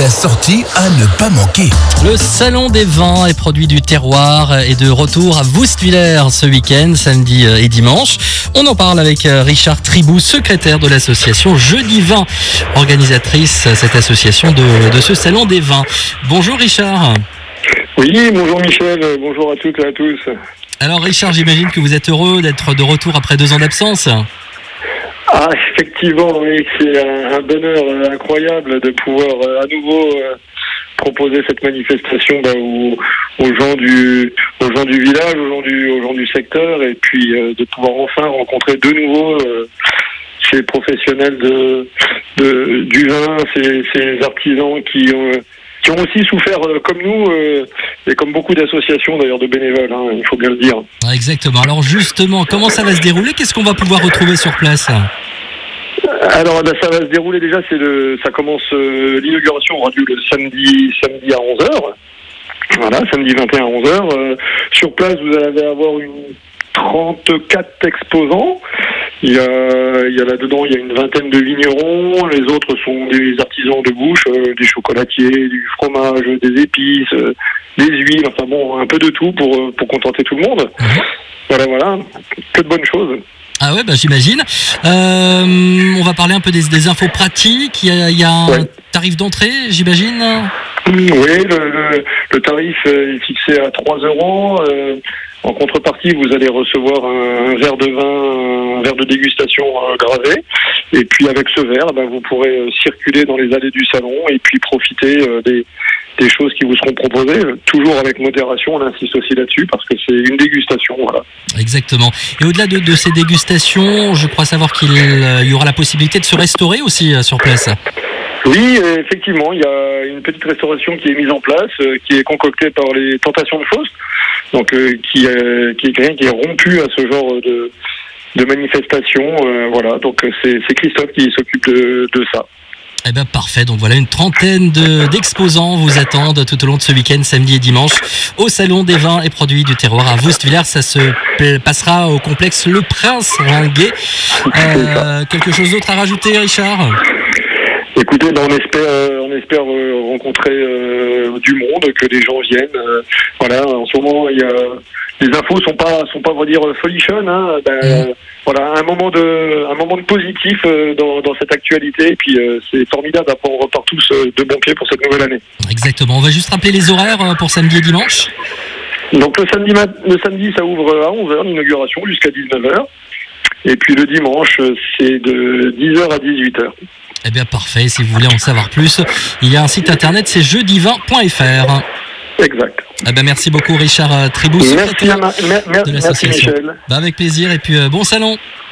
La sortie à ne pas manquer. Le Salon des vins et produits du terroir est de retour à Woustviller ce week-end, samedi et dimanche. On en parle avec Richard Tribou, secrétaire de l'association Jeudi Vin, organisatrice cette association de, de ce Salon des vins. Bonjour Richard. Oui, bonjour Michel, bonjour à toutes et à tous. Alors Richard, j'imagine que vous êtes heureux d'être de retour après deux ans d'absence. Ah, effectivement, c'est un, bonheur euh, incroyable de pouvoir euh, à nouveau euh, proposer cette manifestation bah, aux, aux gens du aux gens du village, aux gens du aux gens du secteur, et puis de pouvoir enfin rencontrer de nouveau ces professionnels de, du vin, ces, artisans qui ont aussi souffert comme nous et comme beaucoup d'associations d'ailleurs de bénévoles, hein, il faut bien le dire. Ah, Exactement. Alors justement, comment ça va se dérouler? Qu'est-ce qu'on va pouvoir retrouver sur place? Alors ça va se dérouler déjà, c'est le, ça commence euh, l'inauguration aura lieu le samedi, samedi à 11h. Voilà, samedi 21 à 11h. Euh, sur place, vous allez avoir une 34 exposants. Il y a, il y a là-dedans, il y a une vingtaine de vignerons. Les autres sont des artisans de bouche, euh, des chocolatiers, du fromage, des épices, des huiles. Enfin bon, un peu de tout pour pour contenter tout le monde. Voilà, voilà, que de bonnes choses. Ah ouais, bah, j'imagine. Euh, on va parler un peu des, des infos pratiques. Il y a, il y a un Ouais. tarif d'entrée, j'imagine. Oui, le, le- le tarif est fixé à 3 euros. Euh, En contrepartie, vous allez recevoir un, un verre de vin, un verre de dégustation euh, gravé. Et puis avec ce verre, ben, vous pourrez circuler dans les allées du salon et puis profiter des, des choses qui vous seront proposées, toujours avec modération. On insiste aussi là-dessus parce que c'est une dégustation. Voilà. Exactement. Et au-delà de, de ces dégustations, je crois savoir qu'il euh, y aura la possibilité de se restaurer aussi euh, sur place. Oui, effectivement, il y a une petite restauration qui est mise en place, euh, qui est concoctée par les Tentations de Faust, donc qui, qui est qui est rompu à ce genre de, de manifestation. voilà, donc c'est c'est Christophe qui s'occupe de, de ça. Eh ben parfait. Donc voilà, une trentaine de- d'exposants vous attendent tout au long de ce week-end, samedi et dimanche, au Salon des vins et produits du terroir à Woustvillers. Ça se passera au complexe Le Prince Ringuet. Euh, quelque chose d'autre à rajouter, Richard? Écoutez, ben, on espère, euh, on espère euh, rencontrer euh, du monde, que les gens viennent. voilà, en ce moment, il y a les infos sont pas sont pas on va dire folichonnes. Hein, ben, Mhm. Voilà, un moment de un moment de positif euh, dans, dans cette actualité. Et puis euh, c'est formidable. Après, on repart tous de bon pied pour cette nouvelle année. Exactement. On va juste rappeler les horaires pour samedi et dimanche. Donc le samedi, le samedi, ça ouvre à 11h l'inauguration jusqu'à 19h. Et puis le dimanche, c'est de 10h à 18h. Eh bien parfait. Si vous voulez en savoir plus, il y a un site internet, c'est jeudivin.fr. Exact. Eh ben merci beaucoup, Richard euh, Tribou, Merci, de l'association. Michel. Bah, avec plaisir et puis euh, bon salon.